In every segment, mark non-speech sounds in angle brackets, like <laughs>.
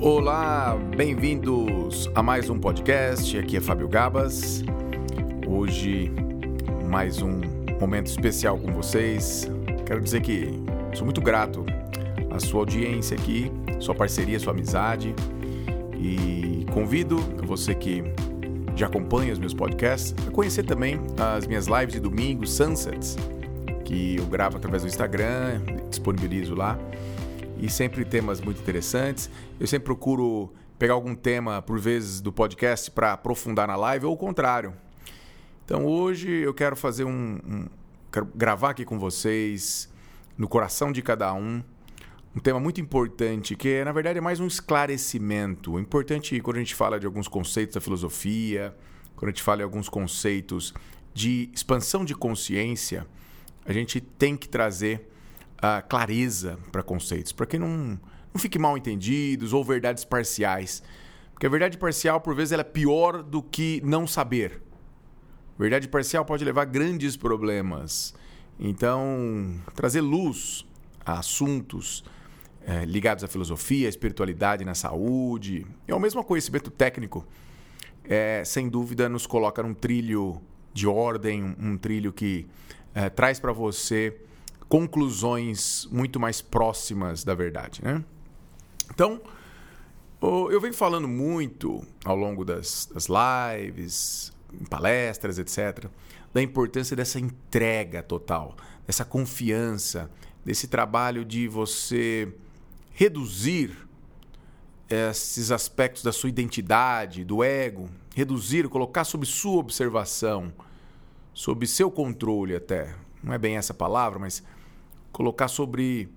Olá, bem-vindos a mais um podcast. Aqui é Fábio Gabas. Hoje, mais um momento especial com vocês. Quero dizer que sou muito grato à sua audiência aqui, sua parceria, sua amizade. E convido você que já acompanha os meus podcasts a conhecer também as minhas lives de domingo, Sunsets, que eu gravo através do Instagram, disponibilizo lá e sempre temas muito interessantes. Eu sempre procuro pegar algum tema, por vezes, do podcast para aprofundar na live, ou o contrário. Então hoje eu quero fazer um, um. Quero gravar aqui com vocês, no coração de cada um, um tema muito importante, que na verdade é mais um esclarecimento. Importante quando a gente fala de alguns conceitos da filosofia, quando a gente fala de alguns conceitos de expansão de consciência, a gente tem que trazer uh, clareza para conceitos, para que não, não fiquem mal entendidos ou verdades parciais. Porque a verdade parcial, por vezes, ela é pior do que não saber. Verdade parcial pode levar a grandes problemas. Então, trazer luz a assuntos é, ligados à filosofia, à espiritualidade, na saúde, e ao mesmo conhecimento técnico, é, sem dúvida nos coloca num trilho de ordem, um, trilho que é, traz para você conclusões muito mais próximas da verdade, né? Então, eu venho falando muito ao longo das, das lives, palestras, etc., da importância dessa entrega total, dessa confiança, desse trabalho de você reduzir esses aspectos da sua identidade, do ego, reduzir, colocar sob sua observação, sob seu controle até. Não é bem essa palavra, mas colocar sobre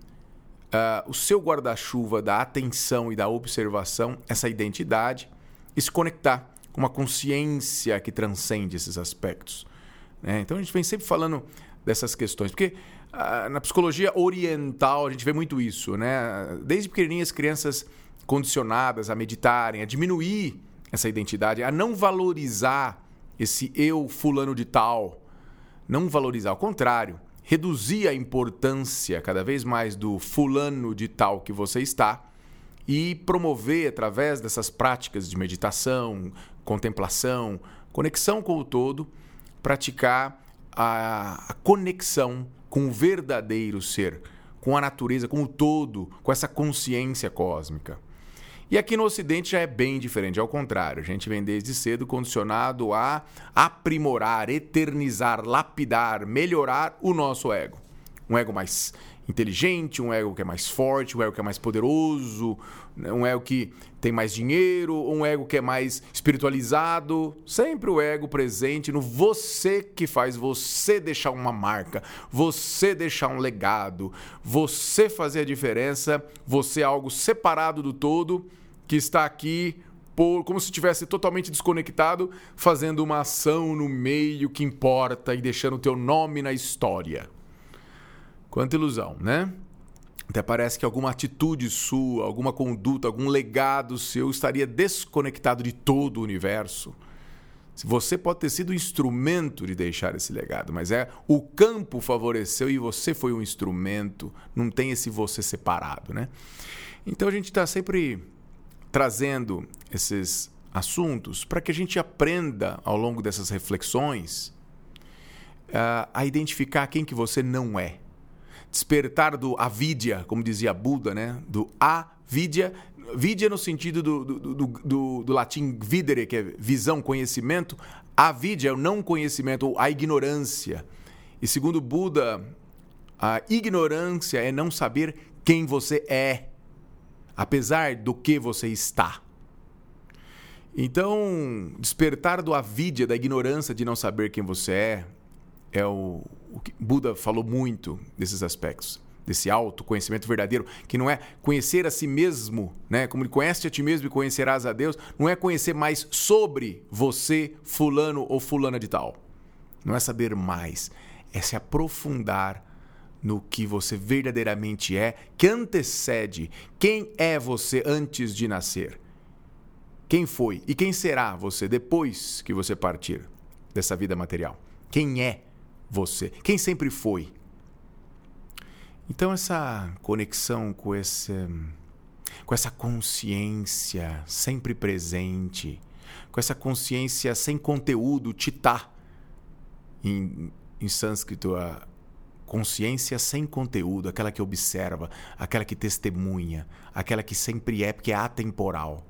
uh, o seu guarda-chuva da atenção e da observação essa identidade e se conectar com uma consciência que transcende esses aspectos. Né? Então a gente vem sempre falando dessas questões, porque uh, na psicologia oriental a gente vê muito isso, né? Desde pequenininhas crianças condicionadas a meditarem, a diminuir essa identidade, a não valorizar esse eu fulano de tal, não valorizar, ao contrário, reduzir a importância cada vez mais do fulano de tal que você está e promover através dessas práticas de meditação, contemplação, conexão com o todo, praticar a, conexão com o verdadeiro ser, com a natureza, com o todo, com essa consciência cósmica. E aqui no Ocidente já é bem diferente, ao contrário. A gente vem desde cedo condicionado a aprimorar, eternizar, lapidar, melhorar o nosso ego. Um ego mais inteligente, um ego que é mais forte, um ego que é mais poderoso, né? um ego que tem mais dinheiro, um ego que é mais espiritualizado. Sempre o ego presente no você que faz você deixar uma marca, você deixar um legado, você fazer a diferença, você é algo separado do todo que está aqui por, como se estivesse totalmente desconectado, fazendo uma ação no meio que importa e deixando o teu nome na história. Quanta ilusão, né? Até parece que alguma atitude sua, alguma conduta, algum legado seu estaria desconectado de todo o universo. Você pode ter sido o instrumento de deixar esse legado, mas é o campo favoreceu e você foi um instrumento. Não tem esse você separado, né? Então a gente está sempre trazendo esses assuntos para que a gente aprenda ao longo dessas reflexões uh, a identificar quem que você não é despertar do avidya, como dizia Buda, né? do avidya, vidya no sentido do, do, do, do, latim videre, que é visão, conhecimento, avidya é o não conhecimento, ou a ignorância. E segundo Buda, a ignorância é não saber quem você é, apesar do que você está. Então, despertar do avidya, da ignorância de não saber quem você é, é o, o que Buda falou muito desses aspectos, desse autoconhecimento verdadeiro, que não é conhecer a si mesmo, né? Como ele conhece a ti mesmo e conhecerás a Deus, não é conhecer mais sobre você, fulano ou fulana de tal. Não é saber mais, é se aprofundar no que você verdadeiramente é, que antecede quem é você antes de nascer. Quem foi e quem será você depois que você partir dessa vida material? Quem é você? Quem sempre foi? Então, essa conexão com esse. com essa consciência sempre presente, com essa consciência sem conteúdo, titá. Em, em sânscrito, a consciência sem conteúdo, aquela que observa, aquela que testemunha, aquela que sempre é, porque é atemporal.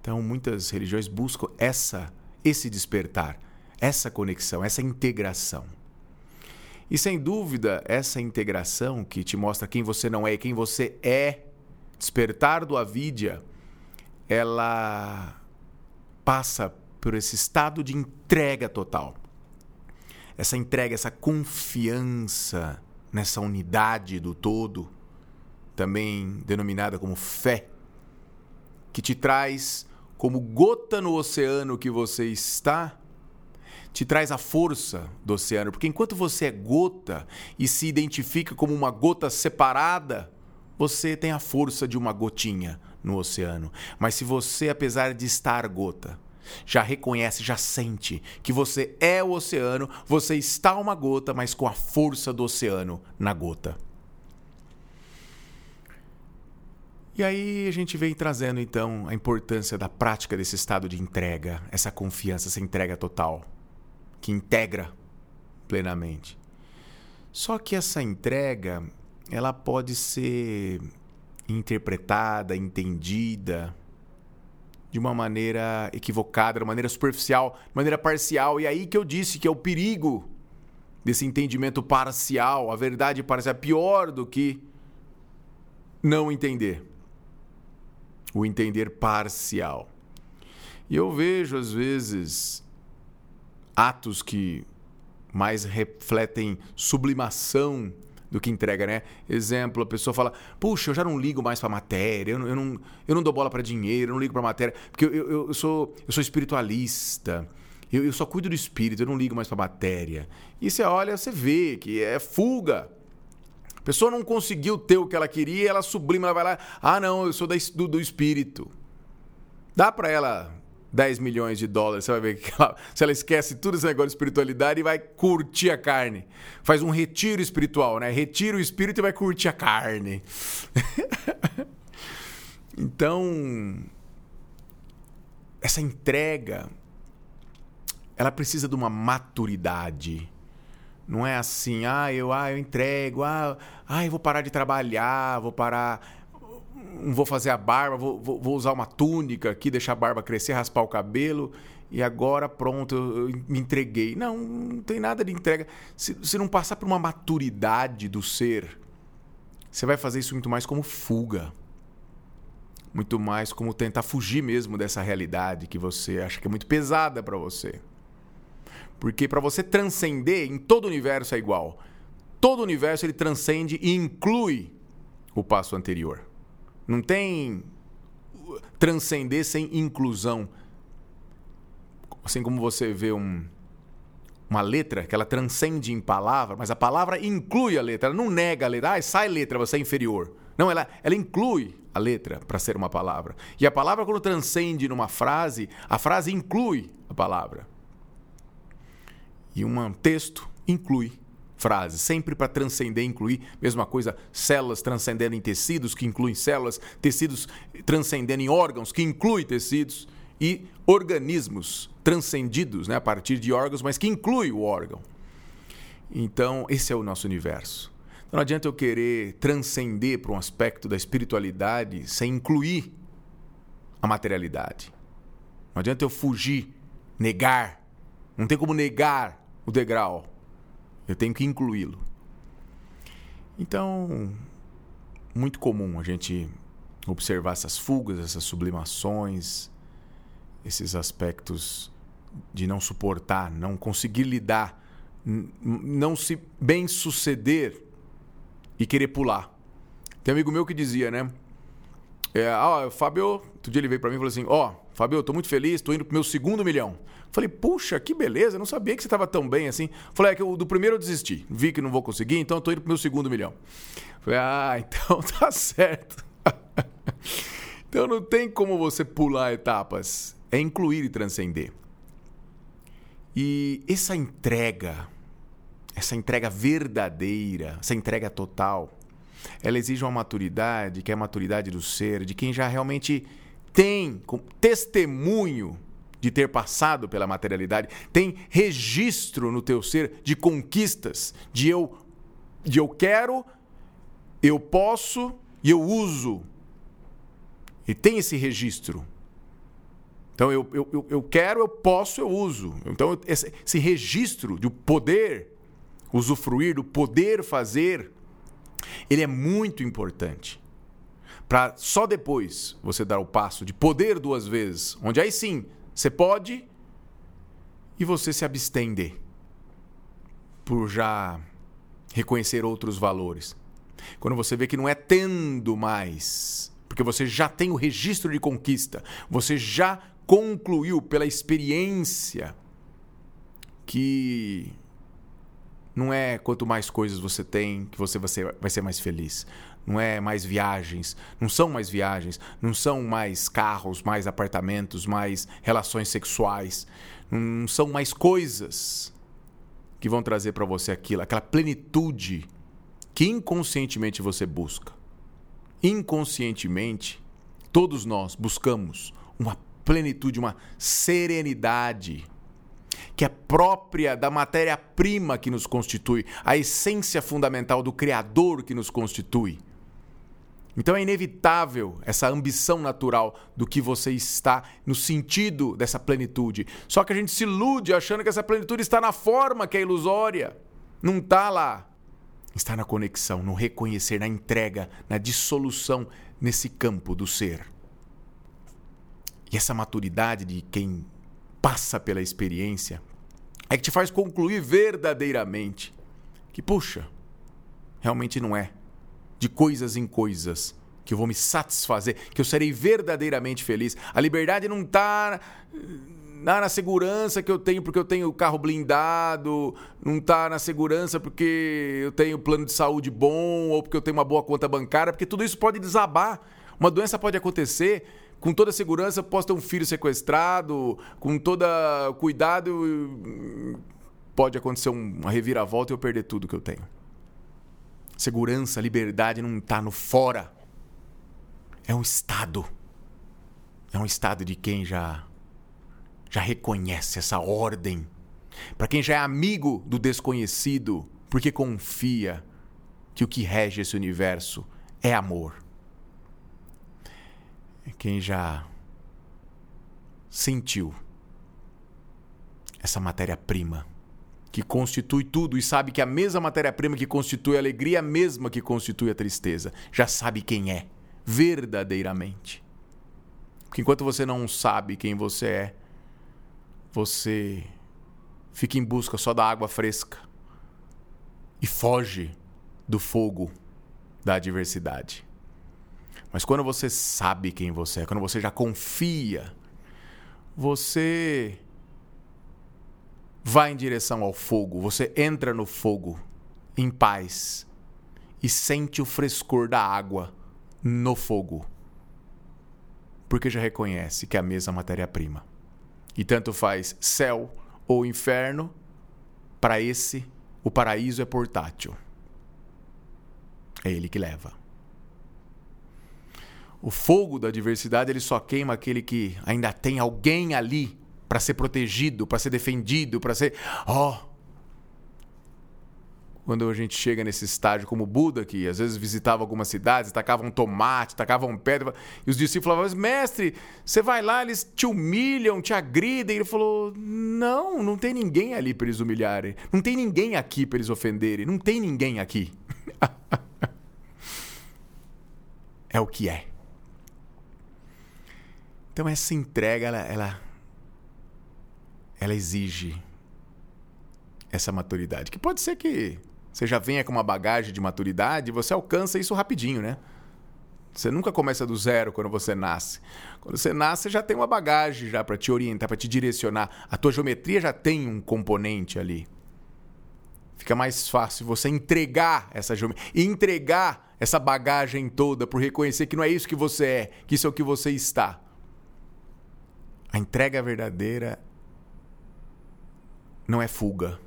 Então, muitas religiões buscam essa, esse despertar, essa conexão, essa integração. E sem dúvida, essa integração que te mostra quem você não é e quem você é, despertar do avidya, ela passa por esse estado de entrega total. Essa entrega, essa confiança nessa unidade do todo, também denominada como fé, que te traz como gota no oceano que você está, te traz a força do oceano. Porque enquanto você é gota e se identifica como uma gota separada, você tem a força de uma gotinha no oceano. Mas se você, apesar de estar gota, já reconhece, já sente que você é o oceano, você está uma gota, mas com a força do oceano na gota. E aí a gente vem trazendo então a importância da prática desse estado de entrega, essa confiança, essa entrega total, que integra plenamente. Só que essa entrega, ela pode ser interpretada, entendida de uma maneira equivocada, de uma maneira superficial, de maneira parcial. E aí que eu disse que é o perigo desse entendimento parcial, a verdade parcial é pior do que não entender o entender parcial. E eu vejo, às vezes, atos que mais refletem sublimação do que entrega, né? Exemplo, a pessoa fala: Puxa, eu já não ligo mais para matéria, eu não, eu, não, eu não dou bola para dinheiro, eu não ligo para matéria, porque eu, eu, eu, sou, eu sou espiritualista, eu, eu só cuido do espírito, eu não ligo mais para matéria. E você olha, você vê que é fuga pessoa não conseguiu ter o que ela queria, ela sublima, ela vai lá, ah, não, eu sou do, do espírito. Dá para ela 10 milhões de dólares, você vai ver que ela, se ela esquece tudo esse negócio de espiritualidade e vai curtir a carne. Faz um retiro espiritual, né? Retira o espírito e vai curtir a carne. <laughs> então, essa entrega, ela precisa de uma maturidade não é assim, ah, eu, ah, eu entrego, ah, ah, eu vou parar de trabalhar, vou parar, não vou fazer a barba, vou, vou, usar uma túnica aqui, deixar a barba crescer, raspar o cabelo e agora pronto, eu, eu me entreguei. Não, não tem nada de entrega. Se, se não passar por uma maturidade do ser, você vai fazer isso muito mais como fuga. Muito mais como tentar fugir mesmo dessa realidade que você acha que é muito pesada para você. Porque para você transcender em todo o universo é igual. Todo o universo ele transcende e inclui o passo anterior. Não tem transcender sem inclusão. Assim como você vê um, uma letra que ela transcende em palavra, mas a palavra inclui a letra, ela não nega a letra. Ah, sai letra, você é inferior. Não, ela, ela inclui a letra para ser uma palavra. E a palavra, quando transcende numa frase, a frase inclui a palavra. E um texto inclui sempre para transcender, incluir. Mesma coisa, células transcendendo em tecidos, que incluem células, tecidos transcendendo em órgãos, que inclui tecidos, e organismos transcendidos né, a partir de órgãos, mas que inclui o órgão. Então, esse é o nosso universo. Então, não adianta eu querer transcender para um aspecto da espiritualidade sem incluir a materialidade. Não adianta eu fugir, negar. Não tem como negar o degrau. Eu tenho que incluí-lo. Então, muito comum a gente observar essas fugas, essas sublimações, esses aspectos de não suportar, não conseguir lidar, não se bem suceder e querer pular. Tem um amigo meu que dizia, né? É, ah, Fábio, outro dia ele veio para mim e falou assim: Ó, oh, Fábio, eu tô muito feliz, tô indo pro meu segundo milhão. Falei, puxa, que beleza, não sabia que você estava tão bem assim. Falei, é que eu, do primeiro eu desisti, vi que não vou conseguir, então eu tô indo pro meu segundo milhão. Falei, ah, <laughs> então tá certo. <laughs> então não tem como você pular etapas, é incluir e transcender. E essa entrega, essa entrega verdadeira, essa entrega total, ela exige uma maturidade, que é a maturidade do ser, de quem já realmente tem testemunho de ter passado pela materialidade, tem registro no teu ser de conquistas, de eu, de eu quero, eu posso e eu uso. E tem esse registro. Então eu, eu, eu quero, eu posso, eu uso. Então esse, esse registro do poder usufruir, do poder fazer, ele é muito importante. Para só depois você dar o passo de poder duas vezes, onde aí sim você pode e você se abstém por já reconhecer outros valores. Quando você vê que não é tendo mais, porque você já tem o registro de conquista, você já concluiu pela experiência que não é quanto mais coisas você tem que você vai ser, mais feliz. Não é mais viagens, não são mais viagens, não são mais carros, mais apartamentos, mais relações sexuais, não são mais coisas que vão trazer para você aquilo, aquela plenitude que inconscientemente você busca. Inconscientemente, todos nós buscamos uma plenitude, uma serenidade que é própria da matéria-prima que nos constitui, a essência fundamental do Criador que nos constitui. Então é inevitável essa ambição natural do que você está no sentido dessa plenitude. Só que a gente se ilude achando que essa plenitude está na forma que é ilusória. Não está lá. Está na conexão, no reconhecer, na entrega, na dissolução nesse campo do ser. E essa maturidade de quem passa pela experiência é que te faz concluir verdadeiramente que, puxa, realmente não é de coisas em coisas que eu vou me satisfazer, que eu serei verdadeiramente feliz. A liberdade não está na segurança que eu tenho porque eu tenho carro blindado, não está na segurança porque eu tenho plano de saúde bom ou porque eu tenho uma boa conta bancária, porque tudo isso pode desabar. Uma doença pode acontecer, com toda segurança posso ter um filho sequestrado, com toda cuidado pode acontecer uma reviravolta e eu perder tudo que eu tenho. Segurança, liberdade não está no fora. É um estado. É um estado de quem já já reconhece essa ordem. Para quem já é amigo do desconhecido, porque confia que o que rege esse universo é amor. É quem já sentiu essa matéria-prima que constitui tudo e sabe que a mesma matéria-prima que constitui a alegria é a mesma que constitui a tristeza. Já sabe quem é, verdadeiramente. Porque enquanto você não sabe quem você é, você fica em busca só da água fresca e foge do fogo da adversidade. Mas quando você sabe quem você é, quando você já confia, você vai em direção ao fogo, você entra no fogo em paz e sente o frescor da água no fogo. Porque já reconhece que é a mesma matéria-prima. E tanto faz céu ou inferno, para esse, o paraíso é portátil. É ele que leva. O fogo da diversidade ele só queima aquele que ainda tem alguém ali para ser protegido, para ser defendido, para ser. Ó! Oh! Quando a gente chega nesse estágio como Buda, que às vezes visitava algumas cidades, tacavam tomate, tacavam pedra, e os discípulos falavam, mas mestre, você vai lá, eles te humilham, te agridem. Ele falou: não, não tem ninguém ali para eles humilharem. Não tem ninguém aqui para eles ofenderem. Não tem ninguém aqui. <laughs> é o que é. Então essa entrega, ela, ela ela exige essa maturidade. Que pode ser que você já venha com uma bagagem de maturidade e você alcança isso rapidinho, né? Você nunca começa do zero quando você nasce. Quando você nasce, já tem uma bagagem já para te orientar, para te direcionar. A tua geometria já tem um componente ali. Fica mais fácil você entregar essa geometria entregar essa bagagem toda por reconhecer que não é isso que você é, que isso é o que você está. A entrega verdadeira não é fuga,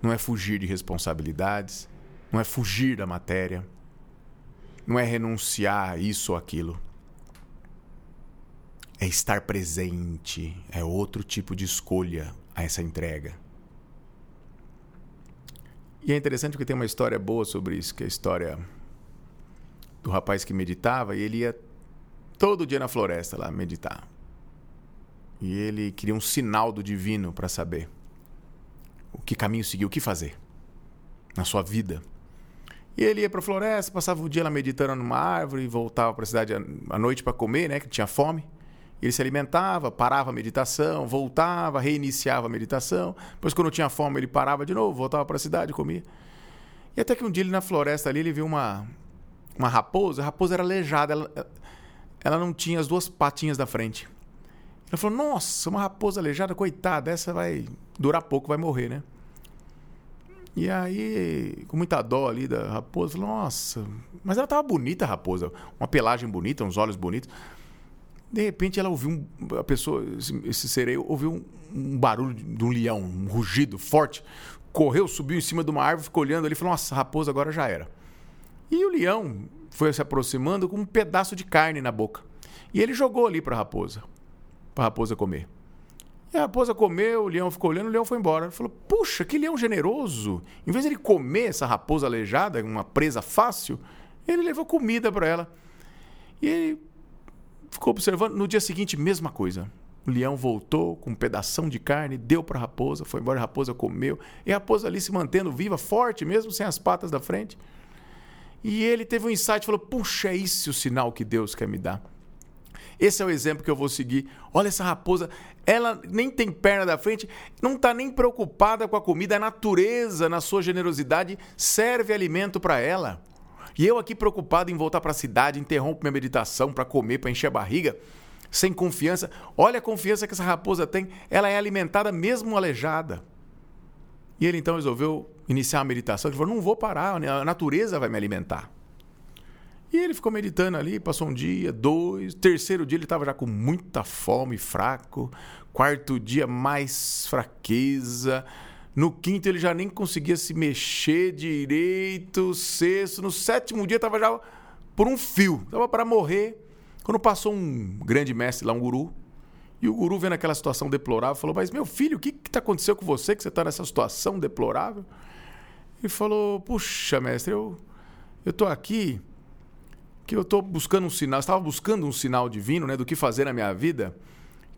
não é fugir de responsabilidades, não é fugir da matéria, não é renunciar a isso ou aquilo. É estar presente, é outro tipo de escolha a essa entrega. E é interessante porque tem uma história boa sobre isso, que é a história do rapaz que meditava e ele ia todo dia na floresta lá meditar. E ele queria um sinal do divino para saber o que caminho seguir, o que fazer na sua vida. E ele ia para a floresta, passava o dia lá meditando numa árvore, voltava para a cidade à noite para comer, né, que tinha fome. Ele se alimentava, parava a meditação, voltava, reiniciava a meditação. Depois, quando tinha fome, ele parava de novo, voltava para a cidade, comia. E até que um dia ele na floresta ali, ele viu uma, uma raposa. A raposa era aleijada, ela, ela não tinha as duas patinhas da frente. Ele falou: Nossa, uma raposa aleijada, coitada, essa vai durar pouco, vai morrer, né? E aí, com muita dó ali da raposa, falou: Nossa, mas ela tava bonita, a raposa, uma pelagem bonita, uns olhos bonitos. De repente, ela ouviu um, a pessoa, esse, esse sereio, ouviu um, um, barulho de um leão, um rugido forte. Correu, subiu em cima de uma árvore, ficou olhando ali e falou: Nossa, a raposa agora já era. E o leão foi se aproximando com um pedaço de carne na boca. E ele jogou ali para a raposa para a raposa comer. E a raposa comeu, o leão ficou olhando, o leão foi embora. Ele falou: Puxa, que leão generoso! Em vez de ele comer essa raposa aleijada, uma presa fácil, ele levou comida para ela. E ele ficou observando. No dia seguinte, mesma coisa. O leão voltou com um pedaço de carne, deu para a raposa, foi embora, a raposa comeu. E a raposa ali se mantendo viva, forte, mesmo sem as patas da frente. E ele teve um insight, falou: Puxa, é esse o sinal que Deus quer me dar. Esse é o exemplo que eu vou seguir. Olha essa raposa, ela nem tem perna da frente, não está nem preocupada com a comida. A natureza, na sua generosidade, serve alimento para ela. E eu aqui preocupado em voltar para a cidade, interrompo minha meditação para comer, para encher a barriga, sem confiança. Olha a confiança que essa raposa tem. Ela é alimentada mesmo aleijada. E ele então resolveu iniciar a meditação. Ele falou: não vou parar, a natureza vai me alimentar. E ele ficou meditando ali, passou um dia, dois, terceiro dia ele estava já com muita fome, fraco, quarto dia mais fraqueza, no quinto ele já nem conseguia se mexer direito, sexto, no sétimo dia estava já por um fio, estava para morrer. Quando passou um grande mestre lá, um guru, e o guru vendo aquela situação deplorável, falou: Mas meu filho, o que está acontecendo com você que você está nessa situação deplorável? E falou: Puxa, mestre, eu estou aqui que eu estou buscando um sinal, estava buscando um sinal divino, né, do que fazer na minha vida,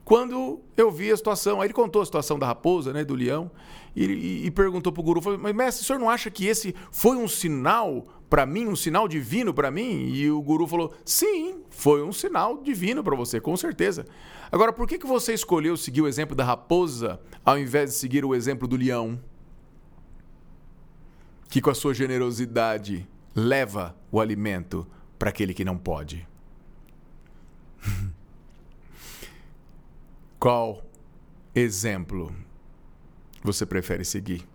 quando eu vi a situação. Aí ele contou a situação da raposa, né, do leão, e, e, e perguntou para o guru, falou, mas mestre, o senhor não acha que esse foi um sinal para mim, um sinal divino para mim? E o guru falou, sim, foi um sinal divino para você, com certeza. Agora, por que, que você escolheu seguir o exemplo da raposa ao invés de seguir o exemplo do leão? Que com a sua generosidade leva o alimento para aquele que não pode. <laughs> Qual exemplo você prefere seguir?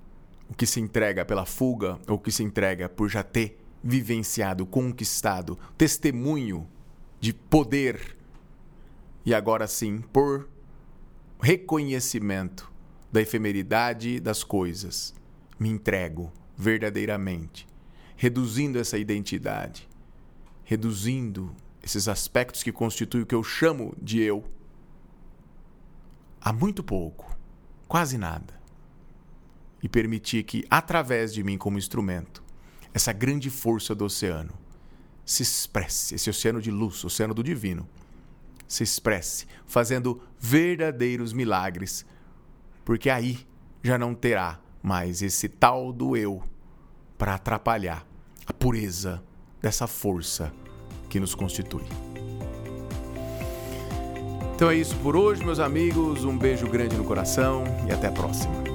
O que se entrega pela fuga ou o que se entrega por já ter vivenciado, conquistado, testemunho de poder e agora sim por reconhecimento da efemeridade das coisas? Me entrego verdadeiramente, reduzindo essa identidade reduzindo esses aspectos que constituem o que eu chamo de eu a muito pouco, quase nada, e permitir que, através de mim como instrumento, essa grande força do oceano se expresse, esse oceano de luz, oceano do divino, se expresse, fazendo verdadeiros milagres, porque aí já não terá mais esse tal do eu para atrapalhar a pureza dessa força que nos constitui. Então é isso por hoje, meus amigos. Um beijo grande no coração e até a próxima.